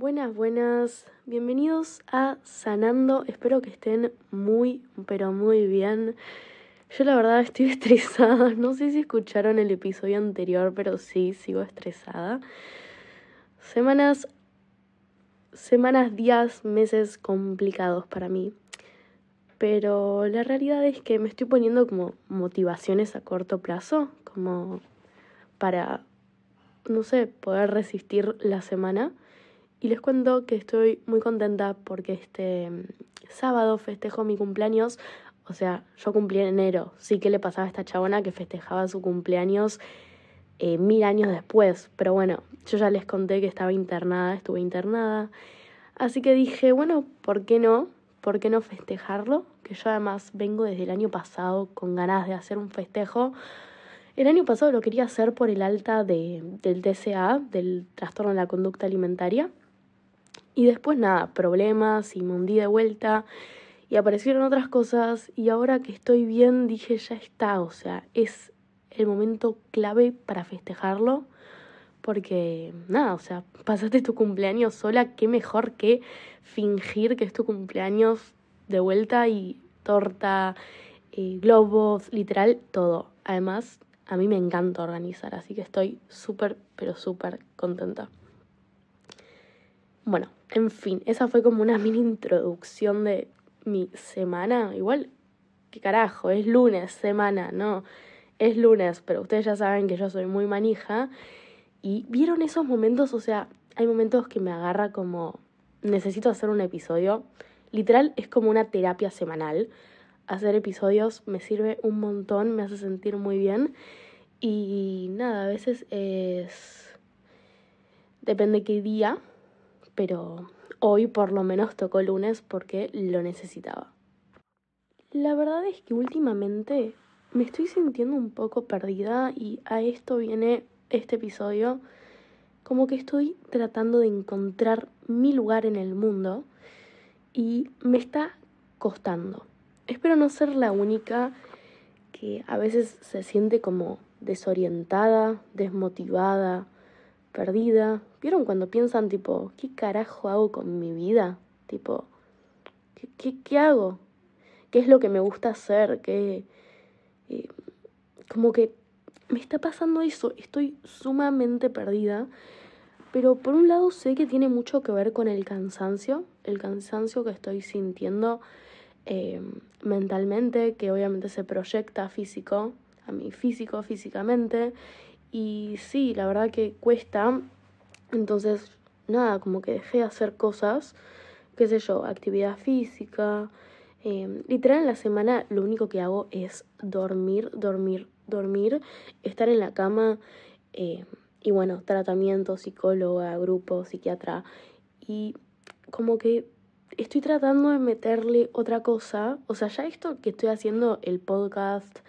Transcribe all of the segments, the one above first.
Buenas, buenas, bienvenidos a Sanando, espero que estén muy, pero muy bien. Yo la verdad estoy estresada, no sé si escucharon el episodio anterior, pero sí, sigo estresada. Semanas, semanas, días, meses complicados para mí. Pero la realidad es que me estoy poniendo como motivaciones a corto plazo, como para, no sé, poder resistir la semana. Y les cuento que estoy muy contenta porque este mm, sábado festejo mi cumpleaños. O sea, yo cumplí en enero. Sí que le pasaba a esta chabona que festejaba su cumpleaños eh, mil años después. Pero bueno, yo ya les conté que estaba internada, estuve internada. Así que dije, bueno, ¿por qué no? ¿Por qué no festejarlo? Que yo además vengo desde el año pasado con ganas de hacer un festejo. El año pasado lo quería hacer por el alta de, del TCA, del trastorno de la conducta alimentaria. Y después nada, problemas y me hundí de vuelta y aparecieron otras cosas y ahora que estoy bien dije ya está, o sea, es el momento clave para festejarlo porque nada, o sea, pasaste tu cumpleaños sola, qué mejor que fingir que es tu cumpleaños de vuelta y torta, eh, globos, literal, todo. Además, a mí me encanta organizar, así que estoy súper, pero súper contenta. Bueno, en fin, esa fue como una mini introducción de mi semana. Igual, qué carajo, es lunes, semana, no, es lunes, pero ustedes ya saben que yo soy muy manija. Y vieron esos momentos, o sea, hay momentos que me agarra como, necesito hacer un episodio. Literal, es como una terapia semanal. Hacer episodios me sirve un montón, me hace sentir muy bien. Y nada, a veces es... Depende qué día, pero hoy por lo menos tocó lunes porque lo necesitaba. La verdad es que últimamente me estoy sintiendo un poco perdida y a esto viene este episodio. Como que estoy tratando de encontrar mi lugar en el mundo y me está costando. Espero no ser la única que a veces se siente como desorientada, desmotivada, perdida. ¿Vieron cuando piensan tipo, ¿qué carajo hago con mi vida? Tipo, ¿qué, qué, qué hago? ¿Qué es lo que me gusta hacer? ¿Qué, eh, como que me está pasando eso, estoy sumamente perdida. Pero por un lado sé que tiene mucho que ver con el cansancio, el cansancio que estoy sintiendo eh, mentalmente, que obviamente se proyecta físico, a mi físico, físicamente, y sí, la verdad que cuesta. Entonces, nada, como que dejé de hacer cosas, qué sé yo, actividad física. Eh, literal en la semana lo único que hago es dormir, dormir, dormir, estar en la cama eh, y bueno, tratamiento, psicóloga, grupo, psiquiatra. Y como que estoy tratando de meterle otra cosa. O sea, ya esto que estoy haciendo, el podcast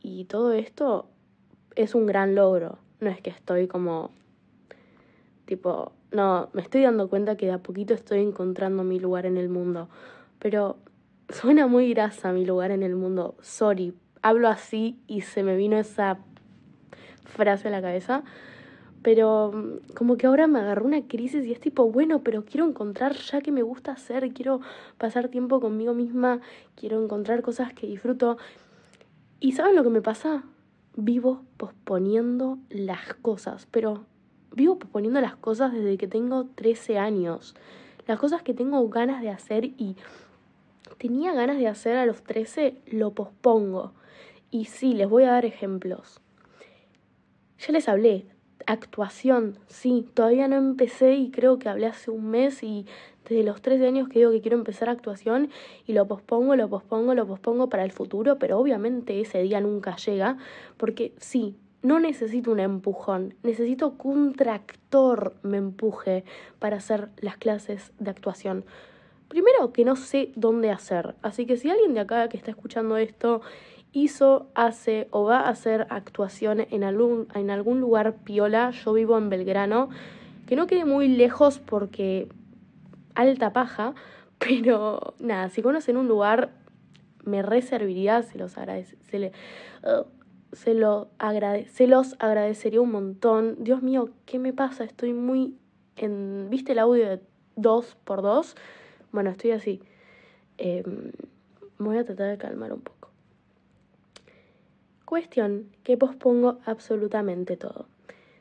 y todo esto, es un gran logro. No es que estoy como, tipo, no, me estoy dando cuenta que de a poquito estoy encontrando mi lugar en el mundo. Pero suena muy grasa mi lugar en el mundo. Sorry, hablo así y se me vino esa frase a la cabeza. Pero mm, como que ahora me agarró una crisis y es tipo, bueno, pero quiero encontrar ya que me gusta hacer, quiero pasar tiempo conmigo misma, quiero encontrar cosas que disfruto. ¿Y saben lo que me pasa? vivo posponiendo las cosas, pero vivo posponiendo las cosas desde que tengo 13 años. Las cosas que tengo ganas de hacer y tenía ganas de hacer a los 13, lo pospongo. Y sí, les voy a dar ejemplos. Ya les hablé, actuación, sí, todavía no empecé y creo que hablé hace un mes y desde los 13 años que digo que quiero empezar actuación y lo pospongo, lo pospongo, lo pospongo para el futuro, pero obviamente ese día nunca llega, porque sí, no necesito un empujón, necesito que un tractor me empuje para hacer las clases de actuación. Primero que no sé dónde hacer, así que si alguien de acá que está escuchando esto hizo, hace o va a hacer actuación en algún, en algún lugar piola, yo vivo en Belgrano, que no quede muy lejos porque alta paja, pero nada, si conocen un lugar, me reservaría, se los agradece, se, lo se los agradecería un montón. Dios mío, ¿qué me pasa? Estoy muy en, ¿viste el audio de 2x2? Bueno, estoy así. Em, voy a tratar de calmar un poco. Cuestión que pospongo absolutamente todo.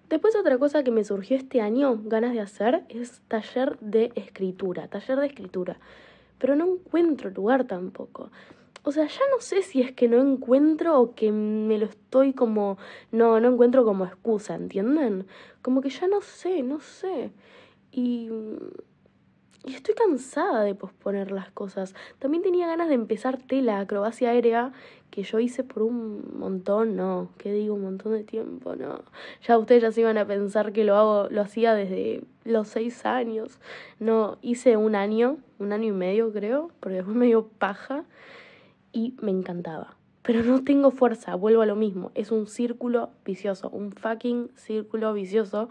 Después otra cosa que me surgió este año, ganas de hacer, es taller de escritura, taller de escritura. Pero no encuentro lugar tampoco. O sea, ya no sé si es que no encuentro o que me lo estoy como... No, no encuentro como excusa, ¿entienden? Como que ya no sé, no sé. Y... Y estoy cansada de posponer las cosas. También tenía ganas de empezar tela, acrobacia aérea, que yo hice por un montón, no, ¿qué digo? Un montón de tiempo, no. Ya ustedes ya se iban a pensar que lo hago, lo hacía desde los seis años. No, hice un año, un año y medio creo, porque después me dio paja y me encantaba. Pero no tengo fuerza, vuelvo a lo mismo. Es un círculo vicioso, un fucking círculo vicioso.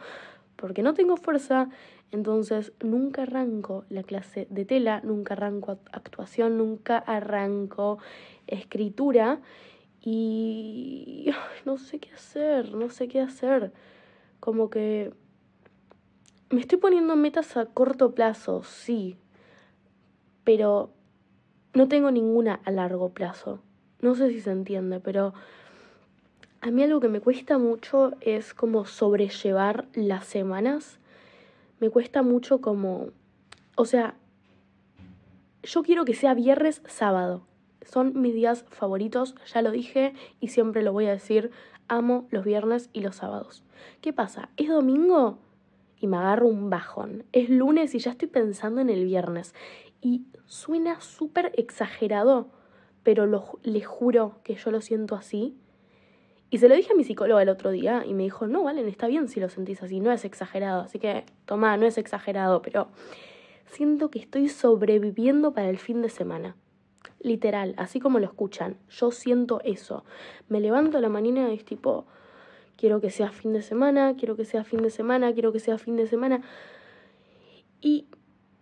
Porque no tengo fuerza, entonces nunca arranco la clase de tela, nunca arranco actuación, nunca arranco escritura. Y no sé qué hacer, no sé qué hacer. Como que me estoy poniendo metas a corto plazo, sí. Pero no tengo ninguna a largo plazo. No sé si se entiende, pero a mí algo que me cuesta mucho es como sobrellevar las semanas. Me cuesta mucho como, o sea, yo quiero que sea viernes, sábado. Son mis días favoritos, ya lo dije y siempre lo voy a decir. Amo los viernes y los sábados. ¿Qué pasa? Es domingo y me agarro un bajón. Es lunes y ya estoy pensando en el viernes. Y suena súper exagerado, pero lo, le juro que yo lo siento así. Y se lo dije a mi psicóloga el otro día y me dijo, no, Valen, está bien si lo sentís así, no es exagerado. Así que, toma, no es exagerado, pero siento que estoy sobreviviendo para el fin de semana. Literal, así como lo escuchan, yo siento eso. Me levanto a la mañana y es tipo, quiero que sea fin de semana, quiero que sea fin de semana, quiero que sea fin de semana. Y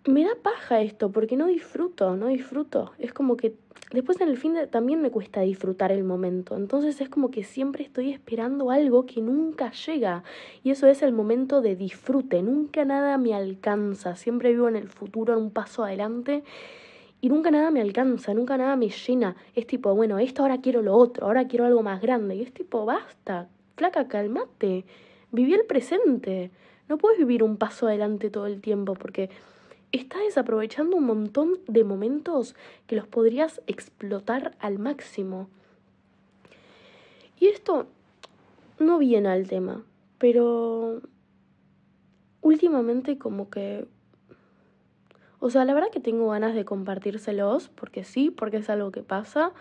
me da paja esto, porque no disfruto, no disfruto. Es como que después en el fin también me cuesta disfrutar el momento. Entonces es como que siempre estoy esperando algo que nunca llega. Y eso es el momento de disfrute. Nunca nada me alcanza. Siempre vivo en el futuro, en un paso adelante. Y nunca nada me alcanza, nunca nada me llena. Es tipo, bueno, esto ahora quiero lo otro, ahora quiero algo más grande. Y es tipo, basta, flaca, calmate. Viví el presente. No puedes vivir un paso adelante todo el tiempo porque estás desaprovechando un montón de momentos que los podrías explotar al máximo. Y esto no viene al tema, pero últimamente como que... O sea, la verdad que tengo ganas de compartírselos, porque sí, porque es algo que pasa.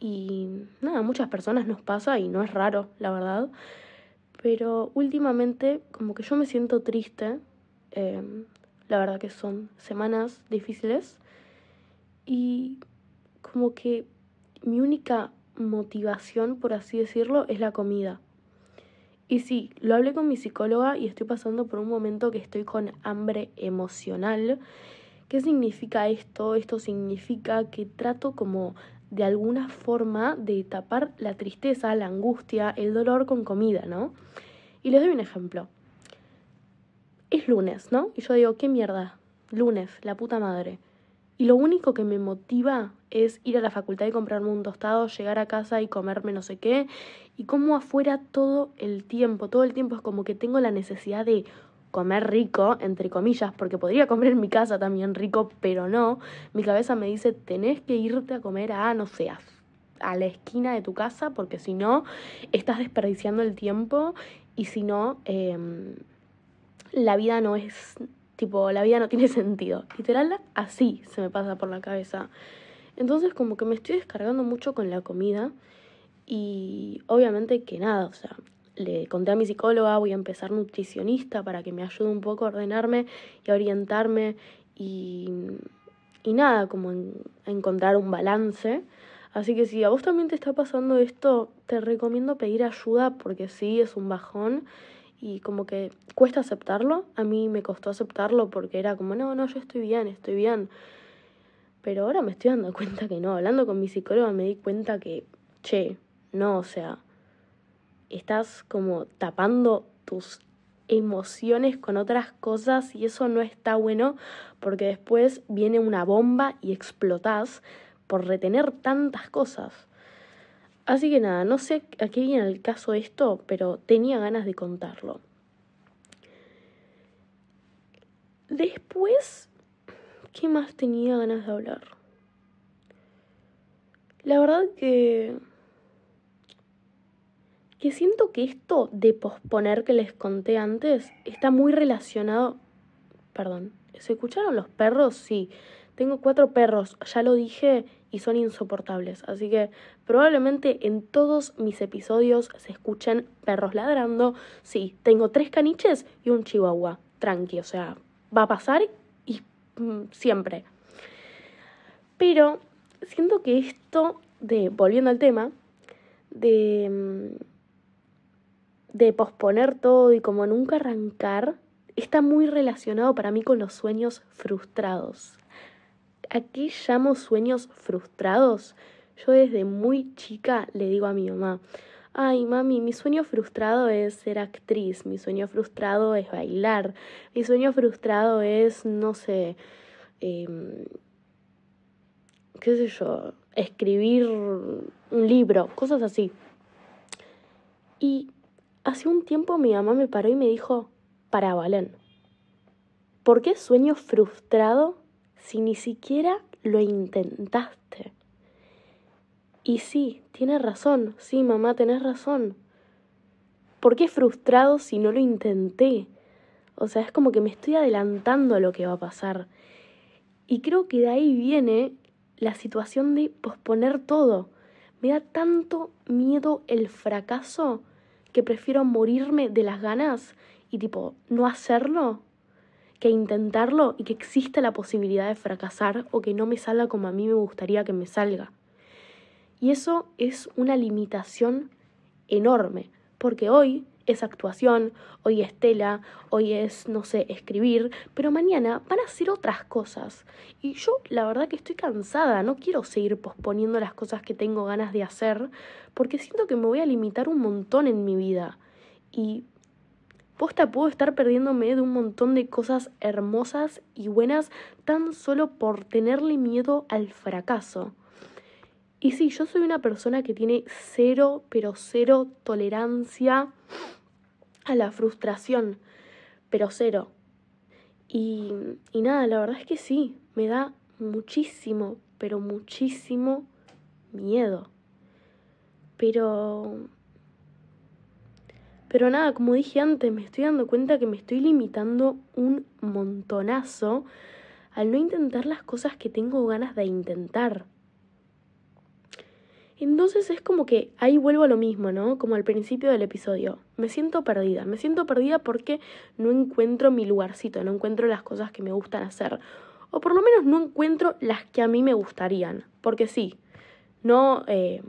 Y nada, muchas personas nos pasa y no es raro, la verdad. Pero últimamente como que yo me siento triste. Eh, la verdad que son semanas difíciles y como que mi única motivación, por así decirlo, es la comida. Y sí, lo hablé con mi psicóloga y estoy pasando por un momento que estoy con hambre emocional. ¿Qué significa esto? Esto significa que trato como de alguna forma de tapar la tristeza, la angustia, el dolor con comida, ¿no? Y les doy un ejemplo es lunes, ¿no? Y yo digo, ¿qué mierda? Lunes, la puta madre. Y lo único que me motiva es ir a la facultad y comprarme un tostado, llegar a casa y comerme no sé qué. Y como afuera todo el tiempo, todo el tiempo es como que tengo la necesidad de comer rico, entre comillas, porque podría comer en mi casa también rico, pero no. Mi cabeza me dice, tenés que irte a comer a, no sé, a, la esquina de tu casa, porque si no, estás desperdiciando el tiempo y si no, eh, la vida no es, tipo, la vida no tiene sentido. Literal, así se me pasa por la cabeza. Entonces como que me estoy descargando mucho con la comida y obviamente que nada, o sea, le conté a mi psicóloga, voy a empezar nutricionista para que me ayude un poco a ordenarme y a orientarme y, y nada, como a encontrar un balance. Así que si a vos también te está pasando esto, te recomiendo pedir ayuda porque sí, es un bajón y como que cuesta aceptarlo. A mí me costó aceptarlo porque era como, no, no, yo estoy bien, estoy bien. Pero ahora me estoy dando cuenta que no. Hablando con mi psicóloga me di cuenta que, che, no, o sea, estás como tapando tus emociones con otras cosas y eso no está bueno porque después viene una bomba y explotás por retener tantas cosas. Así que nada, no sé a qué viene el caso esto, pero tenía ganas de contarlo. Después, ¿qué más tenía ganas de hablar? La verdad que que siento que esto de posponer que les conté antes está muy relacionado. Perdón, ¿se escucharon los perros? Sí. Tengo cuatro perros, ya lo dije, y son insoportables. Así que probablemente en todos mis episodios se escuchen perros ladrando. Sí, tengo tres caniches y un chihuahua. Tranqui, o sea, va a pasar y mm, siempre. Pero siento que esto de, volviendo al tema, de mm, de posponer todo y como nunca arrancar, está muy relacionado para mí con los sueños frustrados. ¿A qué llamo sueños frustrados? Yo desde muy chica le digo a mi mamá, ay mami, mi sueño frustrado es ser actriz, mi sueño frustrado es bailar, mi sueño frustrado es, no sé, em, qué sé yo, escribir un libro, cosas así. Y Hace un tiempo mi mamá me paró y me dijo, para Valen, ¿por qué sueño frustrado si ni siquiera lo intentaste? Y sí, tienes razón, sí, mamá, tenés razón. ¿Por qué frustrado si no lo intenté? O sea, es como que me estoy adelantando a lo que va a pasar. Y creo que de ahí viene la situación de posponer todo. Me da tanto miedo el fracaso que prefiero morirme de las ganas y tipo no hacerlo que intentarlo y que exista la posibilidad de fracasar o que no me salga como a mí me gustaría que me salga. Y eso es una limitación enorme, porque hoy es actuación, hoy es tela, hoy es, no sé, escribir, pero mañana van a ser otras cosas. Y yo la verdad que estoy cansada, no quiero seguir posponiendo las cosas que tengo ganas de hacer, porque siento que me voy a limitar un montón en mi vida. Y posta puedo estar perdiéndome de un montón de cosas hermosas y buenas tan solo por tenerle miedo al fracaso. Y sí, yo soy una persona que tiene cero, pero cero tolerancia a la frustración, pero cero. Y, y nada, la verdad es que sí, me da muchísimo, pero muchísimo miedo. Pero... Pero nada, como dije antes, me estoy dando cuenta que me estoy limitando un montonazo al no intentar las cosas que tengo ganas de intentar. Entonces es como que ahí vuelvo a lo mismo, ¿no? Como al principio del episodio. Me siento perdida. Me siento perdida porque no encuentro mi lugarcito, no encuentro las cosas que me gustan hacer. O por lo menos no encuentro las que a mí me gustarían. Porque sí, no, eh,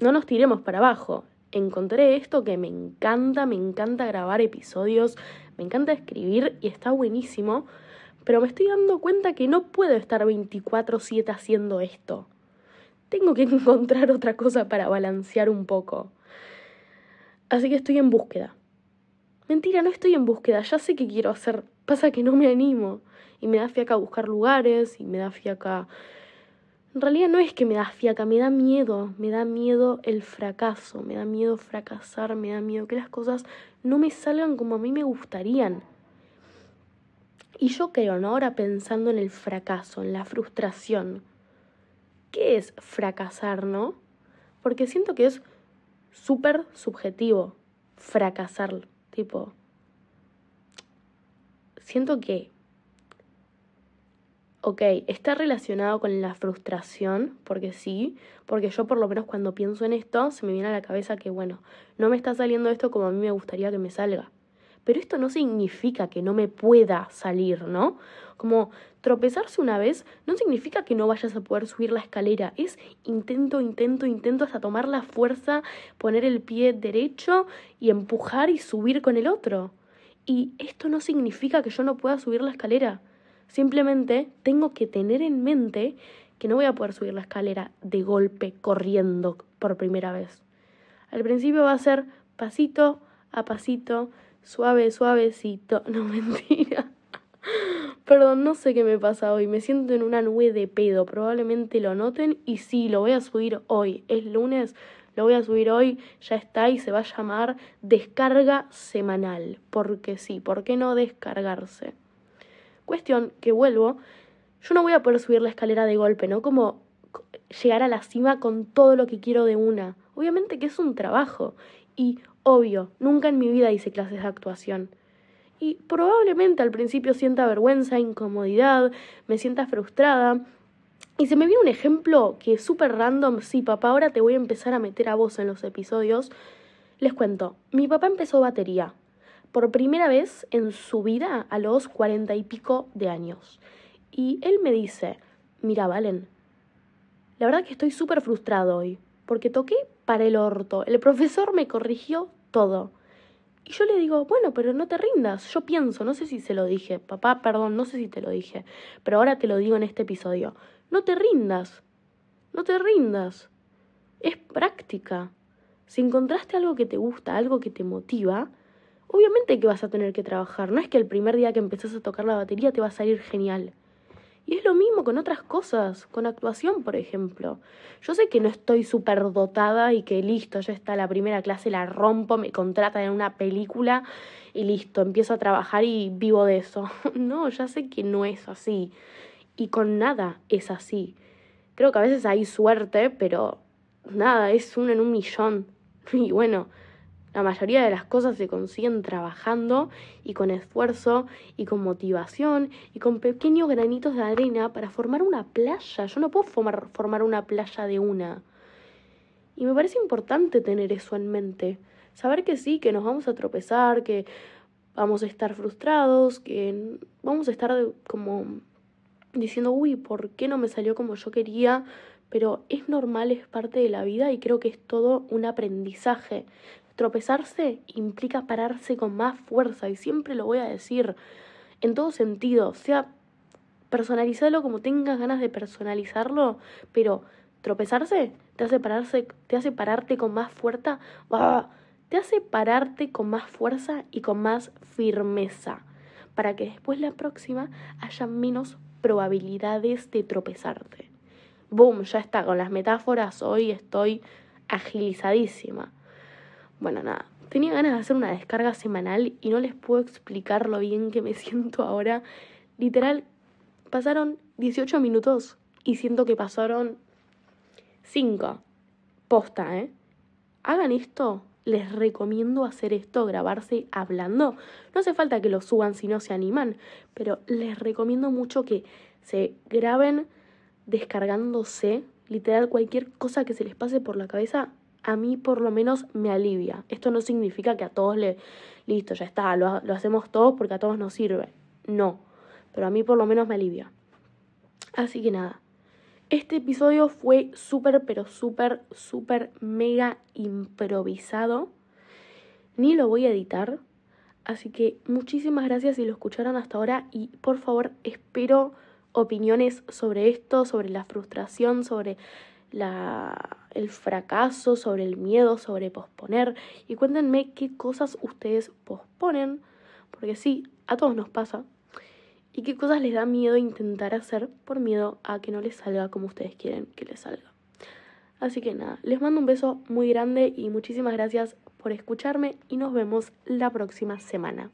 no nos tiremos para abajo. Encontré esto que me encanta, me encanta grabar episodios, me encanta escribir y está buenísimo. Pero me estoy dando cuenta que no puedo estar 24/7 haciendo esto tengo que encontrar otra cosa para balancear un poco. Así que estoy en búsqueda. Mentira, no estoy en búsqueda, ya sé qué quiero hacer. Pasa que no me animo. Y me da fiaca buscar lugares, y me da fiaca... En realidad no es que me da fiaca, me da miedo. Me da miedo el fracaso, me da miedo fracasar, me da miedo que las cosas no me salgan como a mí me gustarían. Y yo creo, ¿no? Ahora pensando en el fracaso, en la frustración ¿qué es fracasar, no? Porque siento que es súper subjetivo fracasar, tipo, siento que, ok, está relacionado con la frustración, porque sí, porque yo por lo menos cuando pienso en esto, se me viene a la cabeza que, bueno, no me está saliendo esto como a mí me gustaría que me salga. Pero esto no significa que no me pueda salir, ¿no? Como tropezarse una vez no significa que no vayas a poder subir la escalera, es intento, intento, intento hasta tomar la fuerza, poner el pie derecho y empujar y subir con el otro. Y esto no significa que yo no pueda subir la escalera. Simplemente tengo que tener en mente que no voy a poder subir la escalera de golpe corriendo por primera vez. Al principio va a ser pasito a pasito, suave, suavecito. No, mentira. Perdón, no sé qué me pasa hoy. Me siento en una nube de pedo. Probablemente lo noten. Y sí, lo voy a subir hoy. Es lunes. Lo voy a subir hoy. Ya está y se va a llamar descarga semanal. Porque sí, ¿por qué no descargarse? Cuestión que vuelvo. Yo no voy a poder subir la escalera de golpe, ¿no? Como llegar a la cima con todo lo que quiero de una. Obviamente que es un trabajo. Y obvio, nunca en mi vida hice clases de actuación. Y probablemente al principio sienta vergüenza, incomodidad, me sienta frustrada. Y se me viene un ejemplo que es súper random. Sí, papá, ahora te voy a empezar a meter a vos en los episodios. Les cuento, mi papá empezó batería por primera vez en su vida a los cuarenta y pico de años. Y él me dice, mira, Valen, la verdad que estoy súper frustrado hoy, porque toqué para el orto. El profesor me corrigió todo. Y yo le digo, bueno, pero no te rindas. Yo pienso, no sé si se lo dije, papá, perdón, no sé si te lo dije, pero ahora te lo digo en este episodio. No te rindas. No te rindas. Es práctica. Si encontraste algo que te gusta, algo que te motiva, obviamente que vas a tener que trabajar. No es que el primer día que empezás a tocar la batería te va a salir genial. Y es lo mismo con otras cosas, con actuación, por ejemplo. Yo sé que no estoy súper dotada y que listo, ya está la primera clase, la rompo, me contratan en una película y listo, empiezo a trabajar y vivo de eso. No, ya sé que no es así. Y con nada es así. Creo que a veces hay suerte, pero nada, es uno en un millón. Y bueno, la mayoría de las cosas se consiguen trabajando y con esfuerzo y con motivación y con pequeños granitos de arena para formar una playa. Yo no puedo formar, formar una playa de una. Y me parece importante tener eso en mente. Saber que sí, que nos vamos a tropezar, que vamos a estar frustrados, que vamos a estar como diciendo, uy, ¿por qué no me salió como yo quería? Pero es normal, es parte de la vida y creo que es todo un aprendizaje. Tropezarse implica pararse con más fuerza y siempre lo voy a decir en todo sentido, sea personalizarlo como tengas ganas de personalizarlo, pero tropezarse te hace pararse, te hace pararte con más fuerza, te hace pararte con más fuerza y con más firmeza, para que después la próxima haya menos probabilidades de tropezarte. Boom, ya está, con las metáforas hoy estoy agilizadísima. Bueno, nada, tenía ganas de hacer una descarga semanal y no les puedo explicar lo bien que me siento ahora. Literal, pasaron 18 minutos y siento que pasaron 5. Posta, ¿eh? Hagan esto, les recomiendo hacer esto, grabarse hablando. No hace falta que lo suban si no se animan, pero les recomiendo mucho que se graben descargándose, literal, cualquier cosa que se les pase por la cabeza, a mí por lo menos me alivia. Esto no significa que a todos le, listo, ya está, lo, lo hacemos todos porque a todos nos sirve. No, pero a mí por lo menos me alivia. Así que nada, este episodio fue súper, pero súper, súper, mega improvisado. Ni lo voy a editar. Así que muchísimas gracias si lo escucharon hasta ahora y por favor espero opiniones sobre esto, sobre la frustración, sobre la, el fracaso, sobre el miedo, sobre posponer. Y cuéntenme qué cosas ustedes posponen, porque sí, a todos nos pasa. Y qué cosas les da miedo intentar hacer por miedo a que no les salga como ustedes quieren que les salga. Así que nada, les mando un beso muy grande y muchísimas gracias por escucharme y nos vemos la próxima semana.